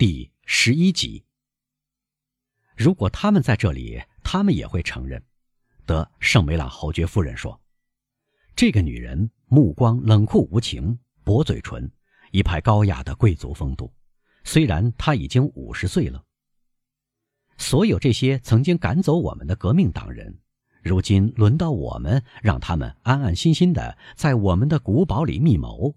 第十一集。如果他们在这里，他们也会承认。德圣梅朗侯爵夫人说：“这个女人目光冷酷无情，薄嘴唇，一派高雅的贵族风度。虽然她已经五十岁了。所有这些曾经赶走我们的革命党人，如今轮到我们，让他们安安心心的在我们的古堡里密谋。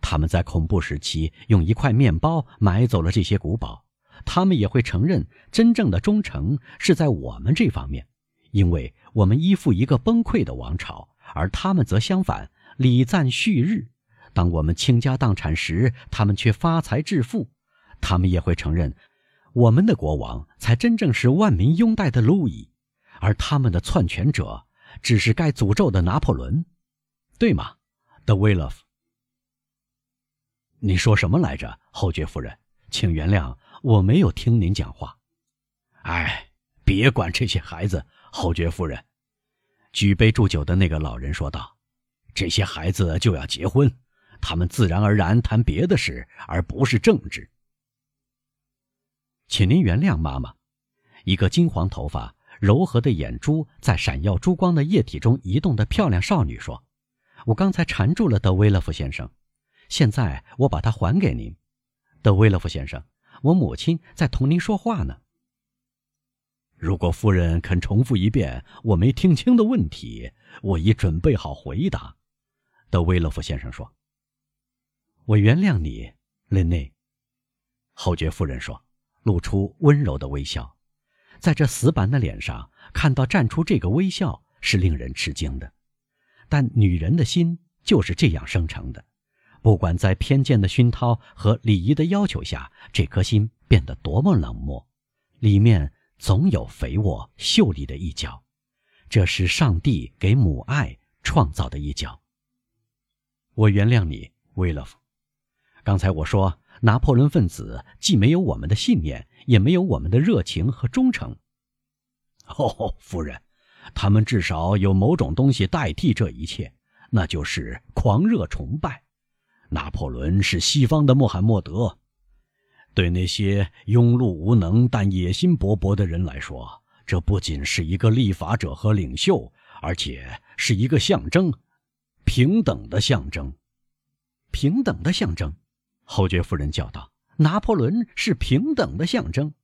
他们在恐怖时期用一块面包买走了这些古堡。”他们也会承认，真正的忠诚是在我们这方面，因为我们依附一个崩溃的王朝，而他们则相反，礼赞旭日。当我们倾家荡产时，他们却发财致富。他们也会承认，我们的国王才真正是万民拥戴的路易，而他们的篡权者只是该诅咒的拿破仑，对吗，德威勒夫？你说什么来着，侯爵夫人？请原谅。我没有听您讲话，哎，别管这些孩子，侯爵夫人。举杯祝酒的那个老人说道：“这些孩子就要结婚，他们自然而然谈别的事，而不是政治。”请您原谅妈妈。一个金黄头发、柔和的眼珠在闪耀珠光的液体中移动的漂亮少女说：“我刚才缠住了德威勒夫先生，现在我把它还给您，德威勒夫先生。”我母亲在同您说话呢。如果夫人肯重复一遍我没听清的问题，我已准备好回答。”德威勒夫先生说。“我原谅你，林内。”侯爵夫人说，露出温柔的微笑。在这死板的脸上看到绽出这个微笑是令人吃惊的，但女人的心就是这样生成的。不管在偏见的熏陶和礼仪的要求下，这颗心变得多么冷漠，里面总有肥沃秀丽的一角。这是上帝给母爱创造的一角。我原谅你，威勒夫。刚才我说，拿破仑分子既没有我们的信念，也没有我们的热情和忠诚。哦，夫人，他们至少有某种东西代替这一切，那就是狂热崇拜。拿破仑是西方的穆罕默德，对那些庸碌无能但野心勃勃的人来说，这不仅是一个立法者和领袖，而且是一个象征，平等的象征，平等的象征。侯爵夫人叫道：“拿破仑是平等的象征。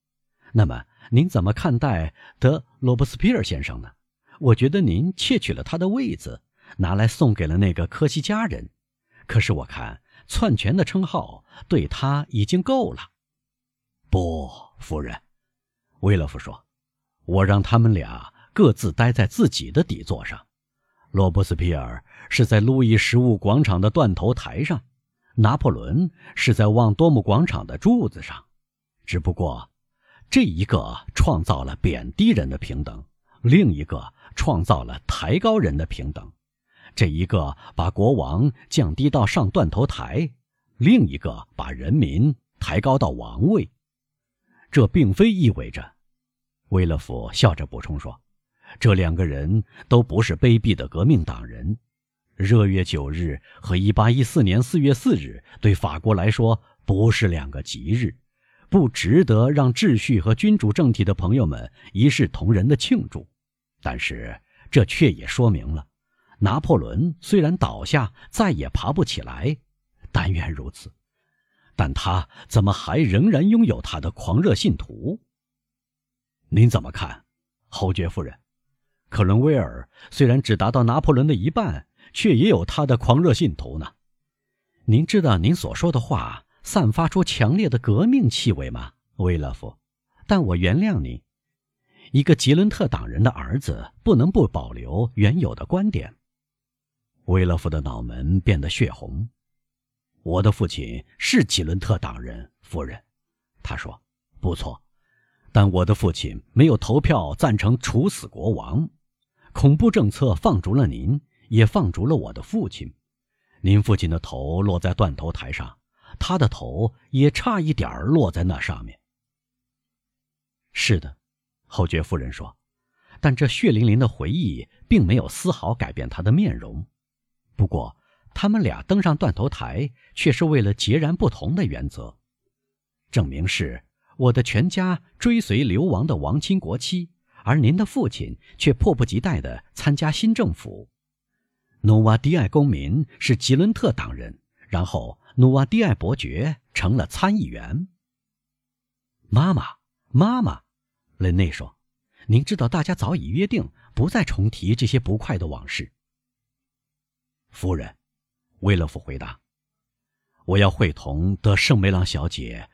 那么您怎么看待德罗伯斯皮尔先生呢？我觉得您窃取了他的位子，拿来送给了那个科西嘉人。”可是我看篡权的称号对他已经够了。不，夫人，威勒夫说：“我让他们俩各自待在自己的底座上。罗伯斯皮尔是在路易十五广场的断头台上，拿破仑是在望多姆广场的柱子上。只不过，这一个创造了贬低人的平等，另一个创造了抬高人的平等。”这一个把国王降低到上断头台，另一个把人民抬高到王位。这并非意味着，威勒夫笑着补充说：“这两个人都不是卑鄙的革命党人。热月九日和一八一四年四月四日对法国来说不是两个吉日，不值得让秩序和君主政体的朋友们一视同仁的庆祝。但是这却也说明了。”拿破仑虽然倒下，再也爬不起来，但愿如此。但他怎么还仍然拥有他的狂热信徒？您怎么看，侯爵夫人？克伦威尔虽然只达到拿破仑的一半，却也有他的狂热信徒呢。您知道您所说的话散发出强烈的革命气味吗，威勒夫？但我原谅您。一个吉伦特党人的儿子不能不保留原有的观点。威勒夫的脑门变得血红。我的父亲是吉伦特党人，夫人，他说：“不错，但我的父亲没有投票赞成处死国王。恐怖政策放逐了您，也放逐了我的父亲。您父亲的头落在断头台上，他的头也差一点落在那上面。”是的，侯爵夫人说，但这血淋淋的回忆并没有丝毫改变他的面容。不过，他们俩登上断头台，却是为了截然不同的原则。证明是我的全家追随流亡的亡亲国戚，而您的父亲却迫不及待地参加新政府。努瓦迪埃公民是吉伦特党人，然后努瓦迪埃伯爵成了参议员。妈妈，妈妈，雷内说：“您知道，大家早已约定不再重提这些不快的往事。”夫人，威勒夫回答：“我要会同德圣梅朗小姐，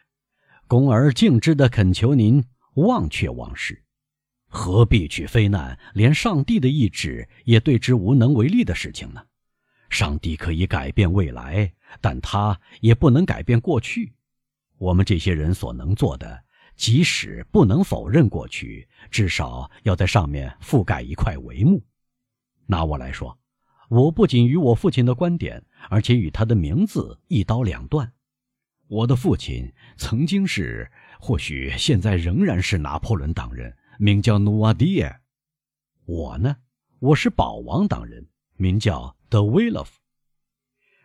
恭而敬之地恳求您忘却往事。”何必去非难连上帝的意志也对之无能为力的事情呢？上帝可以改变未来，但他也不能改变过去。我们这些人所能做的，即使不能否认过去，至少要在上面覆盖一块帷幕。拿我来说，我不仅与我父亲的观点，而且与他的名字一刀两断。我的父亲曾经是，或许现在仍然是拿破仑党人。名叫努瓦迪耶，我呢，我是保王党人，名叫德威勒夫。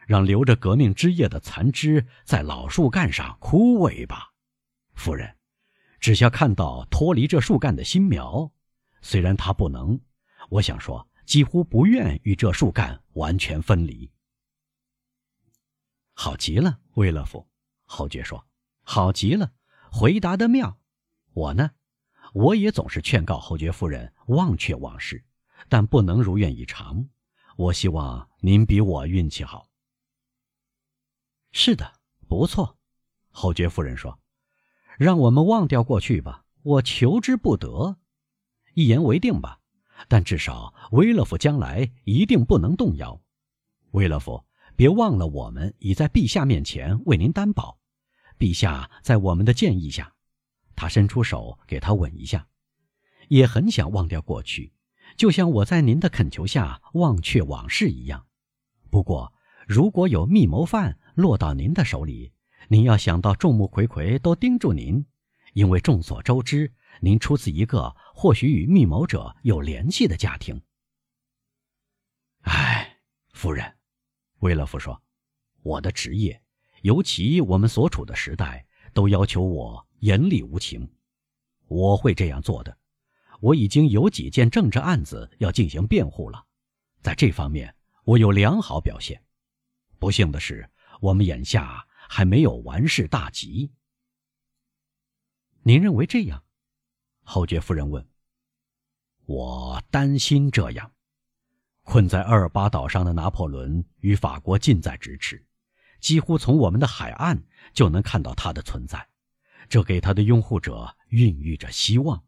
让留着革命枝叶的残枝在老树干上枯萎吧，夫人，只需看到脱离这树干的新苗，虽然它不能，我想说，几乎不愿与这树干完全分离。好极了，威勒夫，侯爵说，好极了，回答的妙。我呢？我也总是劝告侯爵夫人忘却往事，但不能如愿以偿。我希望您比我运气好。是的，不错，侯爵夫人说：“让我们忘掉过去吧，我求之不得。一言为定吧。但至少威勒夫将来一定不能动摇。威勒夫，别忘了我们已在陛下面前为您担保。陛下在我们的建议下。”他伸出手给他吻一下，也很想忘掉过去，就像我在您的恳求下忘却往事一样。不过，如果有密谋犯落到您的手里，您要想到众目睽睽都盯住您，因为众所周知，您出自一个或许与密谋者有联系的家庭。唉，夫人，威勒夫说，我的职业，尤其我们所处的时代，都要求我。严厉无情，我会这样做的。我已经有几件政治案子要进行辩护了，在这方面我有良好表现。不幸的是，我们眼下还没有完事大吉。您认为这样？侯爵夫人问。我担心这样。困在厄尔巴岛上的拿破仑与法国近在咫尺，几乎从我们的海岸就能看到他的存在。这给他的拥护者孕育着希望。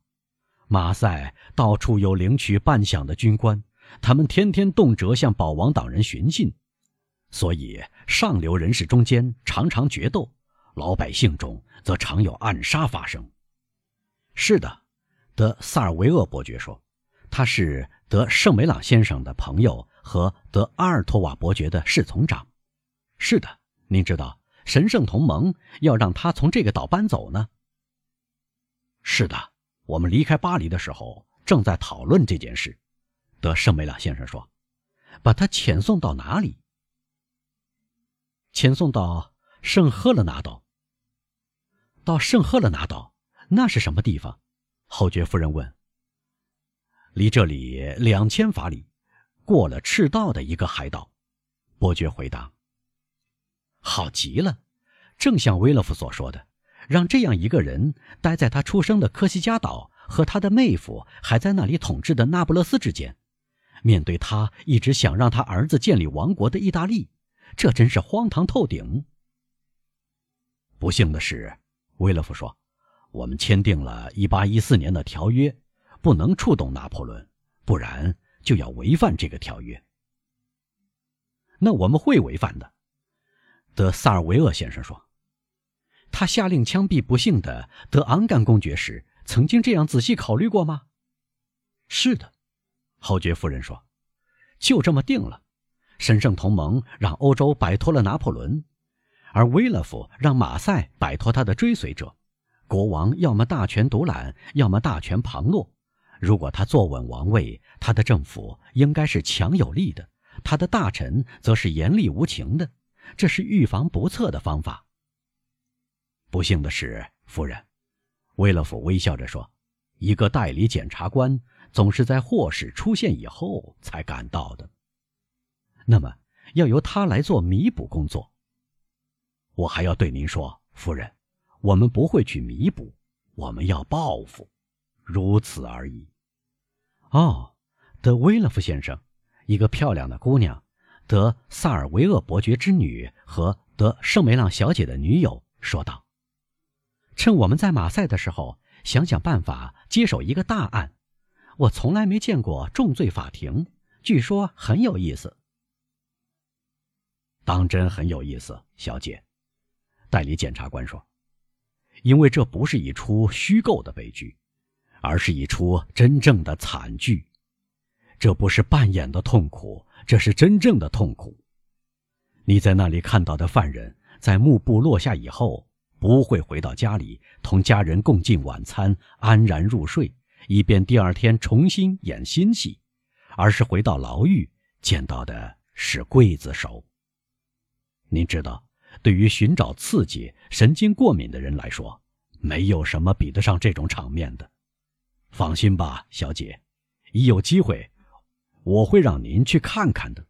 马赛到处有领取半饷的军官，他们天天动辄向保王党人寻衅，所以上流人士中间常常决斗，老百姓中则常有暗杀发生。是的，德萨尔维厄伯爵说，他是德圣梅朗先生的朋友和德阿尔托瓦伯爵的侍从长。是的，您知道。神圣同盟要让他从这个岛搬走呢？是的，我们离开巴黎的时候正在讨论这件事。德圣梅朗先生说：“把他遣送到哪里？”遣送到圣赫勒拿岛。到圣赫勒拿岛，那是什么地方？侯爵夫人问。离这里两千法里，过了赤道的一个海岛。伯爵回答。好极了，正像威勒夫所说的，让这样一个人待在他出生的科西嘉岛和他的妹夫还在那里统治的那不勒斯之间，面对他一直想让他儿子建立王国的意大利，这真是荒唐透顶。不幸的是，威勒夫说，我们签订了一八一四年的条约，不能触动拿破仑，不然就要违反这个条约。那我们会违反的。德萨尔维厄先生说：“他下令枪毙不幸的德昂干公爵时，曾经这样仔细考虑过吗？”“是的。”侯爵夫人说，“就这么定了。神圣同盟让欧洲摆脱了拿破仑，而威勒夫让马赛摆脱他的追随者。国王要么大权独揽，要么大权旁落。如果他坐稳王位，他的政府应该是强有力的，他的大臣则是严厉无情的。”这是预防不测的方法。不幸的是，夫人，威勒夫微笑着说：“一个代理检察官总是在祸事出现以后才赶到的。那么，要由他来做弥补工作。我还要对您说，夫人，我们不会去弥补，我们要报复，如此而已。”哦，德威勒夫先生，一个漂亮的姑娘。德萨尔维厄伯爵之女和德圣梅朗小姐的女友说道：“趁我们在马赛的时候，想想办法接手一个大案。我从来没见过重罪法庭，据说很有意思。当真很有意思，小姐。”代理检察官说：“因为这不是一出虚构的悲剧，而是一出真正的惨剧。这不是扮演的痛苦。”这是真正的痛苦。你在那里看到的犯人，在幕布落下以后，不会回到家里同家人共进晚餐，安然入睡，以便第二天重新演新戏，而是回到牢狱，见到的是刽子手。您知道，对于寻找刺激、神经过敏的人来说，没有什么比得上这种场面的。放心吧，小姐，一有机会。我会让您去看看的。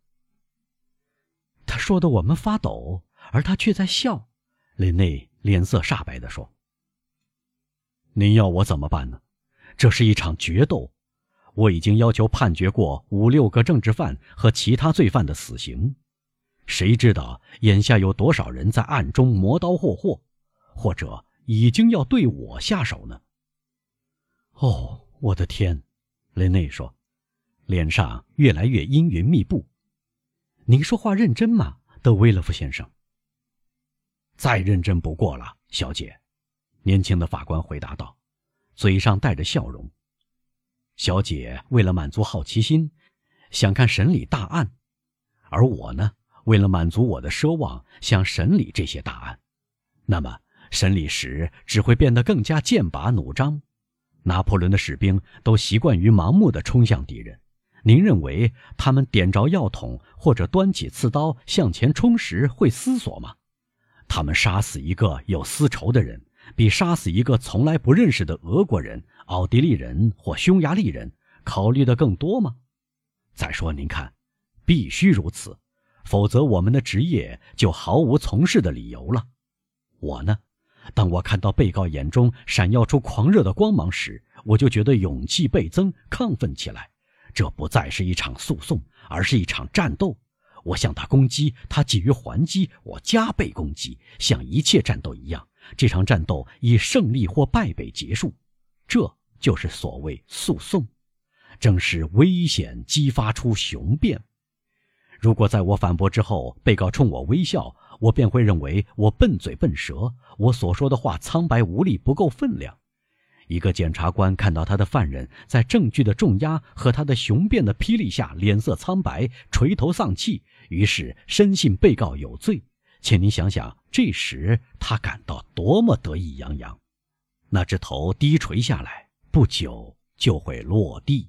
他说的我们发抖，而他却在笑。林内脸色煞白地说：“您要我怎么办呢？这是一场决斗。我已经要求判决过五六个政治犯和其他罪犯的死刑。谁知道眼下有多少人在暗中磨刀霍霍，或者已经要对我下手呢？”哦，我的天！雷内说。脸上越来越阴云密布。您说话认真吗，德威勒夫先生？再认真不过了，小姐。年轻的法官回答道，嘴上带着笑容。小姐为了满足好奇心，想看审理大案，而我呢，为了满足我的奢望，想审理这些大案。那么审理时只会变得更加剑拔弩张。拿破仑的士兵都习惯于盲目的冲向敌人。您认为他们点着药桶或者端起刺刀向前冲时会思索吗？他们杀死一个有私仇的人，比杀死一个从来不认识的俄国人、奥地利人或匈牙利人考虑的更多吗？再说，您看，必须如此，否则我们的职业就毫无从事的理由了。我呢，当我看到被告眼中闪耀出狂热的光芒时，我就觉得勇气倍增，亢奋起来。这不再是一场诉讼，而是一场战斗。我向他攻击，他急于还击，我加倍攻击，像一切战斗一样。这场战斗以胜利或败北结束，这就是所谓诉讼。正是危险激发出雄辩。如果在我反驳之后，被告冲我微笑，我便会认为我笨嘴笨舌，我所说的话苍白无力，不够分量。一个检察官看到他的犯人在证据的重压和他的雄辩的霹雳下脸色苍白、垂头丧气，于是深信被告有罪。请您想想，这时他感到多么得意洋洋。那只头低垂下来，不久就会落地。